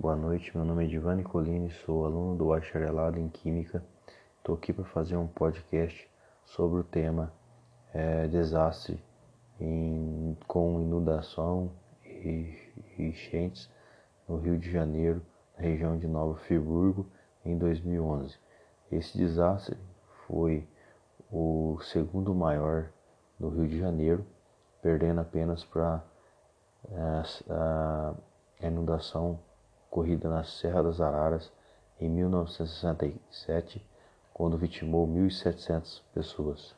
Boa noite, meu nome é Divani Colini, sou aluno do bacharelado em Química. Estou aqui para fazer um podcast sobre o tema é, desastre em, com inundação e enchentes no Rio de Janeiro, na região de Nova Friburgo, em 2011. Esse desastre foi o segundo maior do Rio de Janeiro, perdendo apenas para é, a inundação ocorrida na Serra das Araras em 1967, quando vitimou 1.700 pessoas.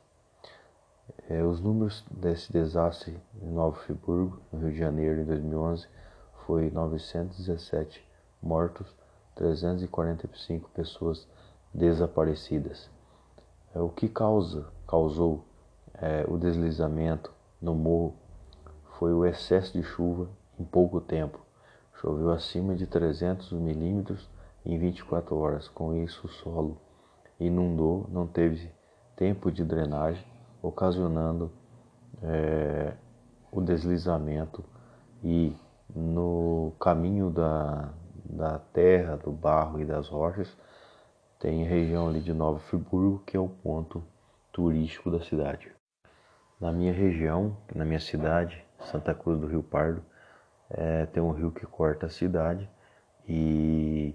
É, os números desse desastre em Nova Friburgo, no Rio de Janeiro, em 2011, foi 917 mortos, 345 pessoas desaparecidas. É, o que causa, causou é, o deslizamento no morro foi o excesso de chuva em pouco tempo Choveu acima de 300 milímetros em 24 horas. Com isso, o solo inundou, não teve tempo de drenagem, ocasionando é, o deslizamento e no caminho da, da terra, do barro e das rochas, tem a região ali de Nova Friburgo, que é o ponto turístico da cidade. Na minha região, na minha cidade, Santa Cruz do Rio Pardo, é, tem um rio que corta a cidade e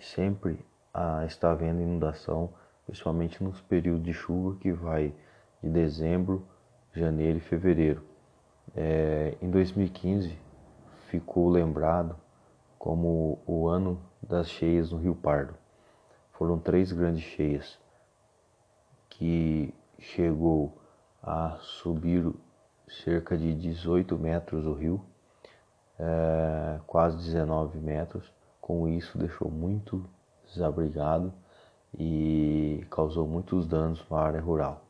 sempre ah, está havendo inundação, principalmente nos períodos de chuva que vai de dezembro, janeiro e fevereiro. É, em 2015 ficou lembrado como o ano das cheias no Rio Pardo. Foram três grandes cheias que chegou a subir cerca de 18 metros o rio é, quase 19 metros. Com isso, deixou muito desabrigado e causou muitos danos na área rural.